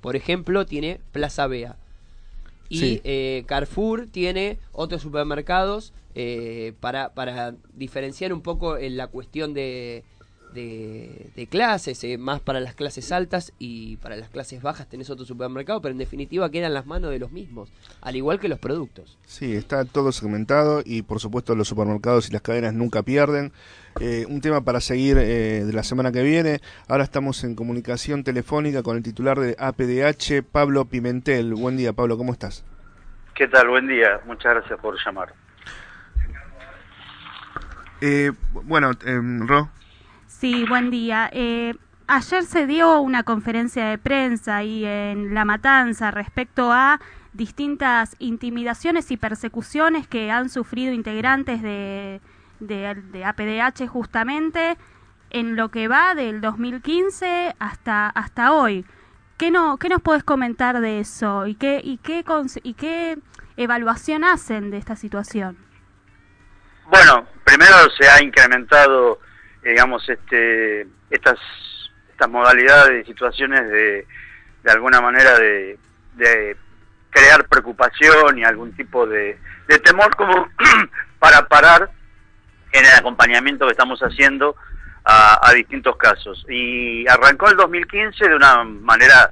por ejemplo, tiene Plaza Bea. Y Sí. eh, Carrefour tiene otros supermercados eh, para, para diferenciar un poco en la cuestión de, de, de clases, eh, más para las clases altas y para las clases bajas tenés otro supermercado, pero en definitiva quedan las manos de los mismos, al igual que los productos. Sí, está todo segmentado y por supuesto los supermercados y las cadenas nunca pierden. Eh, un tema para seguir eh, de la semana que viene. Ahora estamos en comunicación telefónica con el titular de APDH, Pablo Pimentel. Buen día, Pablo, ¿cómo estás? ¿Qué tal? Buen día. Muchas gracias por llamar. Eh, bueno, em, Ro. Sí, buen día. Eh, ayer se dio una conferencia de prensa ahí en La Matanza respecto a distintas intimidaciones y persecuciones que han sufrido integrantes de, de, APDH justamente en lo que va del 2015 hasta, hasta hoy. ¿Qué, no, ¿Qué nos puedes comentar de eso y qué, y, qué, y qué evaluación hacen de esta situación? Bueno, primero se ha incrementado, digamos, este, estas, estas modalidades y situaciones de, de alguna manera de, de crear preocupación y algún tipo de, temor como para parar en el acompañamiento que estamos haciendo a, distintos casos. Y arrancó el 2015 de una manera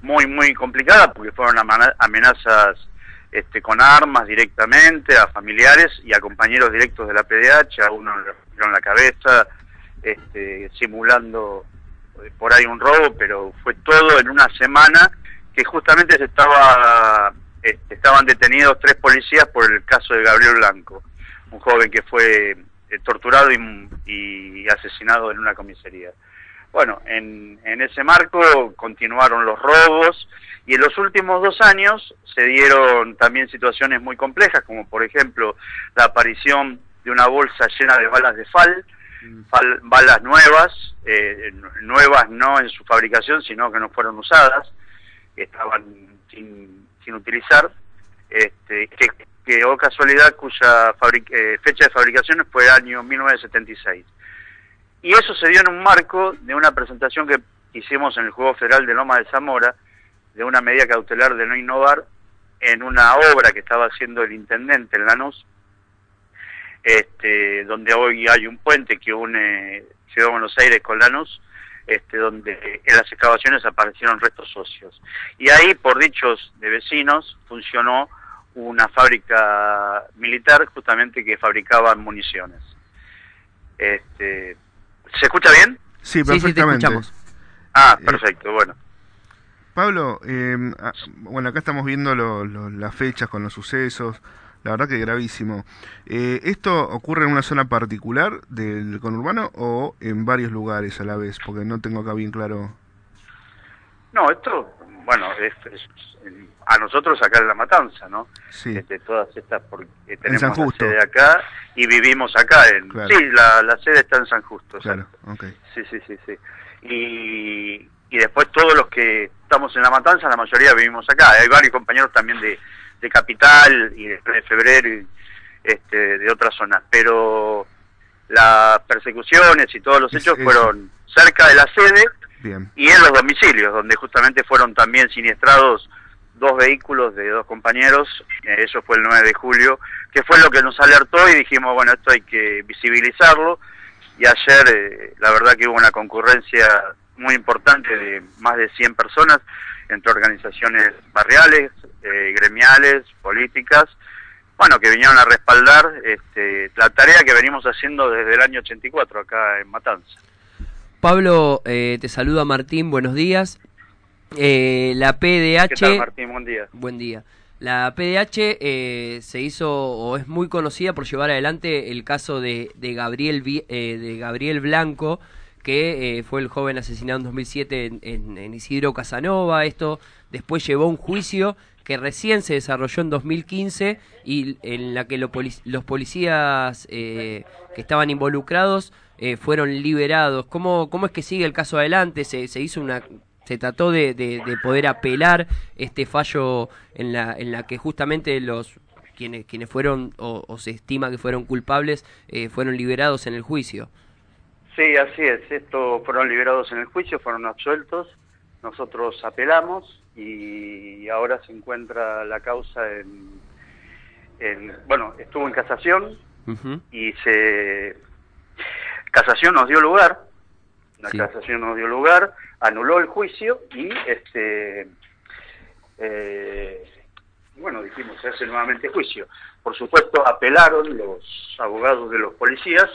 muy, muy complicada porque fueron amenazas este, con armas directamente a familiares y a compañeros directos de la PDH, a uno le rompieron la cabeza, este, simulando eh, por ahí un robo, pero fue todo en una semana que justamente se estaba, este, estaban detenidos tres policías por el caso de Gabriel Blanco, un joven que fue eh, torturado y, y asesinado en una comisaría. Bueno, en, en ese marco continuaron los robos y en los últimos dos años se dieron también situaciones muy complejas, como por ejemplo la aparición de una bolsa llena de balas de FAL, balas nuevas, eh, nu- nuevas no en su fabricación, sino que no fueron usadas, estaban sin, sin utilizar, este, que, que oh casualidad cuya eh, fecha de fabricación fue el año 1976. Y eso se dio en un marco de una presentación que hicimos en el Juego Federal de Loma de Zamora, de una medida cautelar de no innovar, en una obra que estaba haciendo el intendente en Lanús, este, donde hoy hay un puente que une Ciudad de Buenos Aires con Lanús, este, donde en las excavaciones aparecieron restos óseos. Y ahí, por dichos de vecinos, funcionó una fábrica militar justamente que fabricaba municiones. Este, ¿Se escucha bien? Sí, Sí, sí, te perfectamente. escuchamos. Ah, perfecto, bueno. Pablo, eh, ah, bueno, acá estamos viendo lo- lo- las fechas con los sucesos. La verdad que gravísimo. Eh, ¿Esto ocurre en una zona particular del conurbano o en varios lugares a la vez? Porque no tengo acá bien claro. No, esto, bueno, es, es- a nosotros acá en La Matanza, ¿no? Sí. Este, todas estas, porque San tenemos la Justo. sede acá y vivimos acá. En, Claro. Sí, la, la sede está en San Justo. Claro, exacto. ok. Sí, sí, sí, sí. Y, y después todos los que estamos en La Matanza, la mayoría vivimos acá. Hay varios compañeros también de, de Capital y de, de Febrero y este, de otras zonas. Pero las persecuciones y todos los Es- hechos fueron cerca de la sede Bien. y en los domicilios, donde justamente fueron también siniestrados dos vehículos de dos compañeros, eh, eso fue el 9 de julio, que fue lo que nos alertó y dijimos, bueno, esto hay que visibilizarlo, y ayer eh, la verdad que hubo una concurrencia muy importante de más de 100 personas, entre organizaciones barriales, eh, gremiales, políticas, bueno, que vinieron a respaldar este, la tarea que venimos haciendo desde el año 84 acá en Matanza. Pablo, eh, te saluda Martín, buenos días. Eh, la PDH... ¿Qué tal, Martín? Buen día. Buen día. La PDH eh, se hizo o es muy conocida por llevar adelante el caso de, de Gabriel eh, de Gabriel Blanco, que eh, fue el joven asesinado en 2007 en, en- en Isidro Casanova. Esto después llevó un juicio que recién se desarrolló en 2015 y en la que lo polic- los policías eh, que estaban involucrados eh, fueron liberados. ¿Cómo, ¿Cómo es que sigue el caso adelante? Se, se hizo una se trató de, de- de poder apelar este fallo en la, en la que justamente los quienes, quienes fueron o, o se estima que fueron culpables eh, fueron liberados en el juicio. Sí, así es. Estos fueron liberados en el juicio, fueron absueltos. Nosotros apelamos y ahora se encuentra la causa en, en- bueno, estuvo en casación y se casación nos dio lugar, la Sí. casación nos dio lugar, anuló el juicio y este eh, bueno dijimos se hace nuevamente juicio. Por supuesto apelaron los abogados de los policías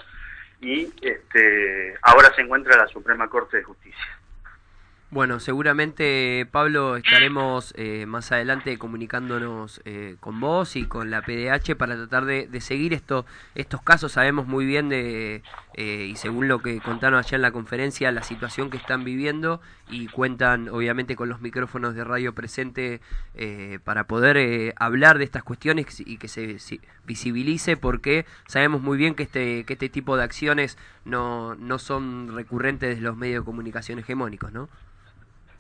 y este ahora se encuentra la Suprema Corte de Justicia. Bueno, seguramente Pablo estaremos eh, más adelante comunicándonos eh, con vos y con la PDH para tratar de, seguir esto, estos casos. Sabemos muy bien de, eh, y según lo que contaron allá en la conferencia, la situación que están viviendo y cuentan obviamente con los micrófonos de radio presente eh, para poder eh, hablar de estas cuestiones y que se si- visibilice porque sabemos muy bien que este, que este tipo de acciones no, no son recurrentes de los medios de comunicación hegemónicos, ¿no?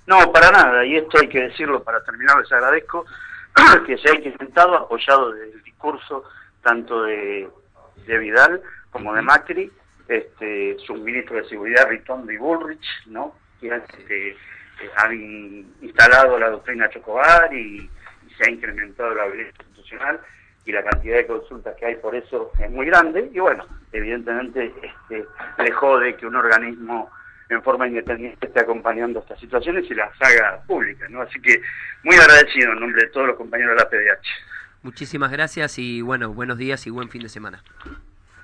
No, para nada, y esto hay que decirlo para terminar, les agradezco que se haya intentado, apoyado del discurso tanto de, de Vidal como de Macri, este, su ministro de Seguridad Ritondo y Bullrich, ¿no? que han, este, han in- instalado la doctrina Chocobar y, y se ha incrementado la violencia institucional y la cantidad de consultas que hay por eso es muy grande y bueno, evidentemente este, le jode que un organismo en forma independiente esté acompañando estas situaciones y las haga públicas, ¿no? Así que muy agradecido en nombre de todos los compañeros de la PDH. Muchísimas gracias y bueno, buenos días y buen fin de semana.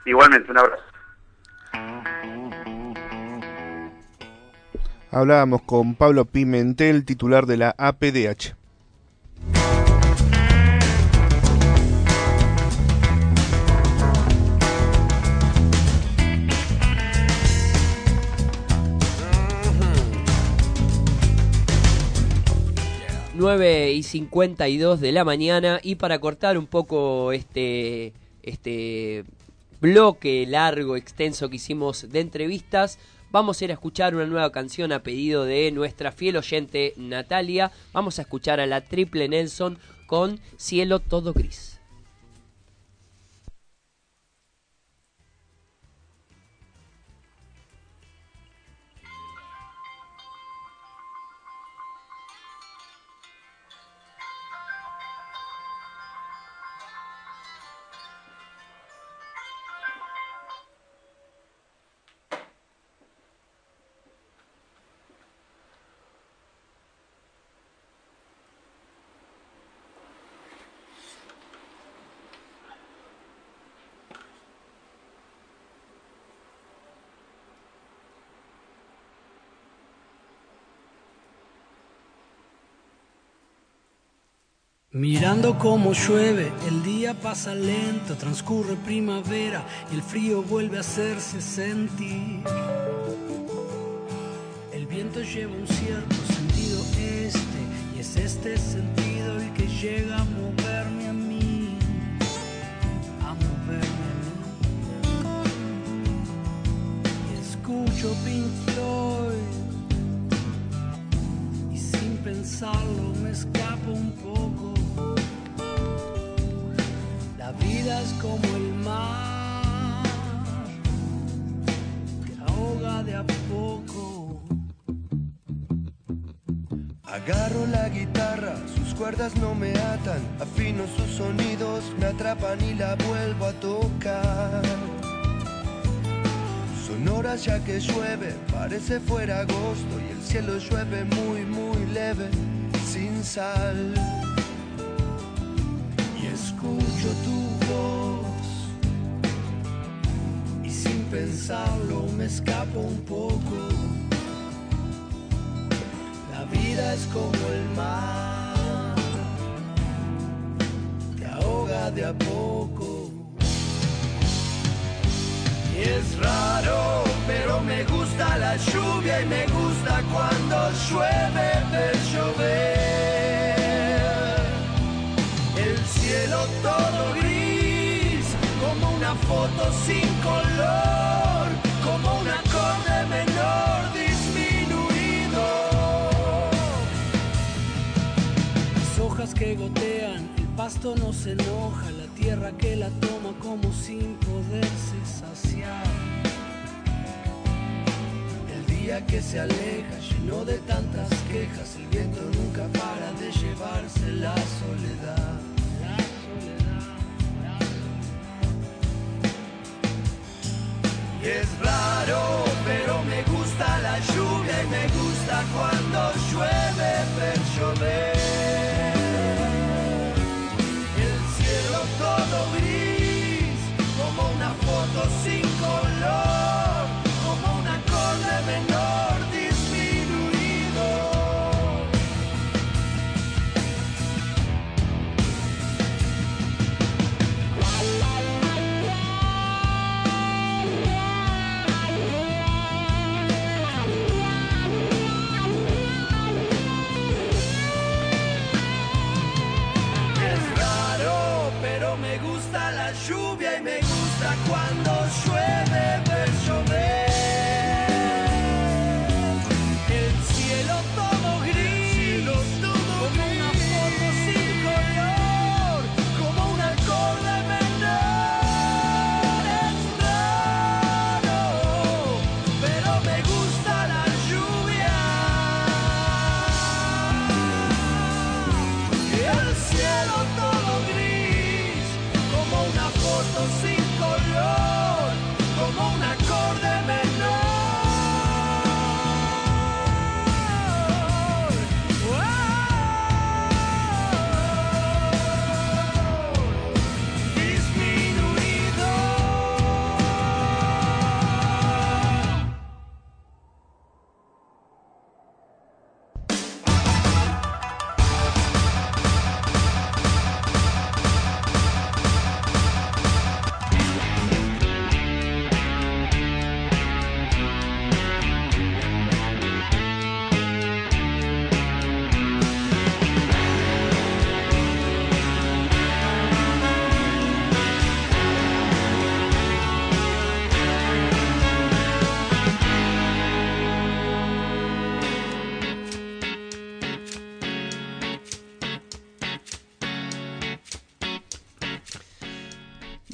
Igualmente, un abrazo. Hablábamos con Pablo Pimentel, titular de la APDH. Nueve y 52 de la mañana y para cortar un poco este, este bloque largo, extenso que hicimos de entrevistas, vamos a ir a escuchar una nueva canción a pedido de nuestra fiel oyente Natalia. Vamos a escuchar a la Triple Nelson con Cielo Todo Gris. Mirando cómo llueve, el día pasa lento, transcurre primavera y el frío vuelve a hacerse sentir. El viento lleva un cierto sentido este y es este sentido el que llega a moverme a mí, a moverme a mí. Escucho Pink Floyd y sin pensarlo me escapo un poco. La vida es como el mar que ahoga de a poco. Agarro la guitarra, sus cuerdas no me atan, afino sus sonidos, me atrapan y la vuelvo a tocar. Son horas ya que llueve, parece fuera agosto y el cielo llueve muy muy leve, sin sal. Pensarlo me escapo un poco. La vida es como el mar, te ahoga de a poco. Y es raro, pero me gusta la lluvia y me gusta cuando llueve ver llover. El cielo todo una foto sin color, como un acorde menor disminuido. Las hojas que gotean, el pasto no se enoja, la tierra que la toma como sin poderse saciar. El día que se aleja, lleno de tantas quejas, el viento nunca para de llevarse la soledad. Es raro, pero me gusta la lluvia y me gusta cuando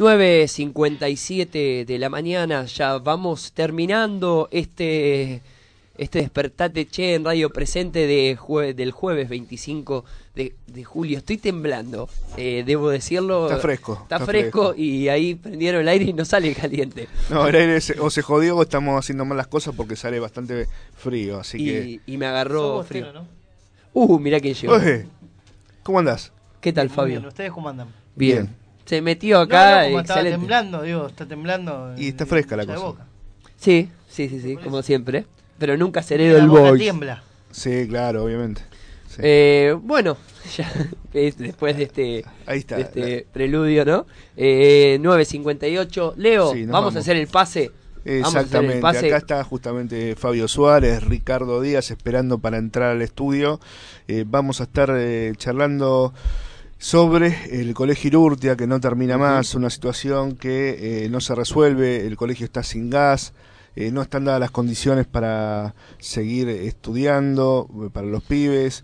9.57 de la mañana, ya vamos terminando este, este despertate che en Radio Presente de jue, del jueves 25 de, de julio. Estoy temblando, eh, debo decirlo. Está fresco. Está, fresco, y ahí prendieron el aire y no sale caliente. No, el aire se, o se jodió o estamos haciendo mal las cosas porque sale bastante frío, así y, que... Y me agarró frío. Tío. Uh, mirá quién llegó. ¿cómo andás? ¿Qué tal, Fabio? Bien, ¿ustedes cómo andan? Bien. Se metió No, acá, no, como estaba excelente. temblando, digo, está temblando. Y está fresca la cosa. Boca. Sí, sí, sí, sí, como siempre. Pero nunca del boca boys. tiembla. Sí, claro, obviamente. Eh, bueno, ya es- después de este, Ahí está. de este preludio, ¿no? Eh, 9.58. Leo, Sí, vamos, vamos. a hacer el pase. Vamos a hacer el Exactamente, pase. acá está justamente Fabio Suárez, Ricardo Díaz esperando para entrar al estudio. Eh, vamos a estar eh, charlando sobre el colegio Irurtia que no termina más, una situación que eh, no se resuelve, el colegio está sin gas, eh, no están dadas las condiciones para seguir estudiando eh, para los pibes.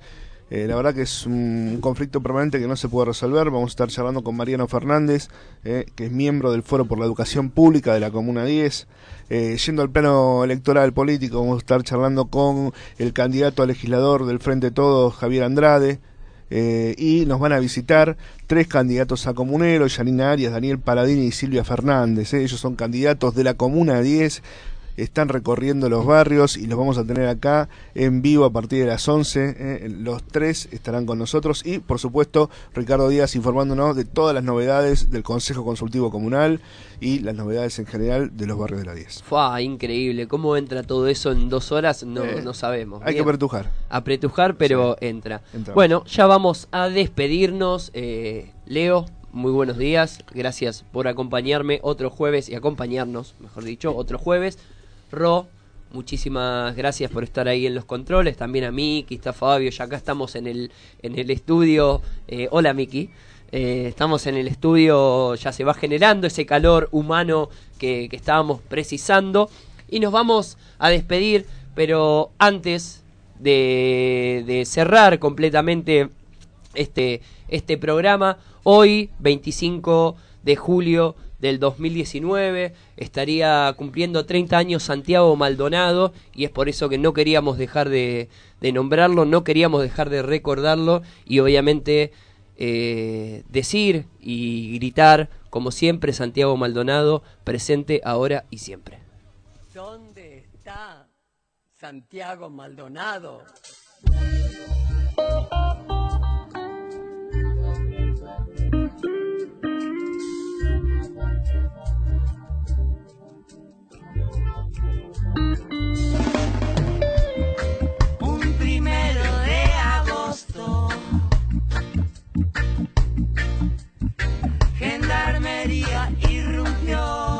Eh, la verdad que es un conflicto permanente que no se puede resolver. Vamos a estar charlando con Mariano Fernández, eh, que es miembro del Foro por la Educación Pública de la Comuna 10. Eh, yendo al plano electoral político, vamos a estar charlando con el candidato a legislador del Frente Todos, Javier Andrade. Eh, y nos van a visitar tres candidatos a comunero, Yanina Arias, Daniel Paladini y Silvia Fernández. eh. Ellos son candidatos de la Comuna 10, están recorriendo los barrios y los vamos a tener acá en vivo a partir de las 11. eh. Los tres estarán con nosotros y, por supuesto, Ricardo Díaz informándonos de todas las novedades del Consejo Consultivo Comunal y las novedades en general de los barrios de la 10. Fua, increíble. ¿Cómo entra todo eso en dos horas? No, Eh, no sabemos. hay que apretujar. Apretujar, pero entra. entra. Bueno, ya vamos a despedirnos. Eh, Leo, muy buenos días. Gracias por acompañarme otro jueves y acompañarnos, mejor dicho, otro jueves. Ro, muchísimas gracias por estar ahí en los controles. También a Miki, está Fabio. Ya acá estamos en el, en el estudio. Eh, hola, Miki. Eh, estamos en el estudio, ya se va generando ese calor humano que, que estábamos precisando. Y nos vamos a despedir, pero antes de, de cerrar completamente este, este programa, hoy, 25 de julio del 2019, estaría cumpliendo 30 años Santiago Maldonado y es por eso que no queríamos dejar de, de nombrarlo, no queríamos dejar de recordarlo y obviamente eh, decir y gritar, como siempre, Santiago Maldonado, presente ahora y siempre. ¿Dónde está Santiago Maldonado? Señor.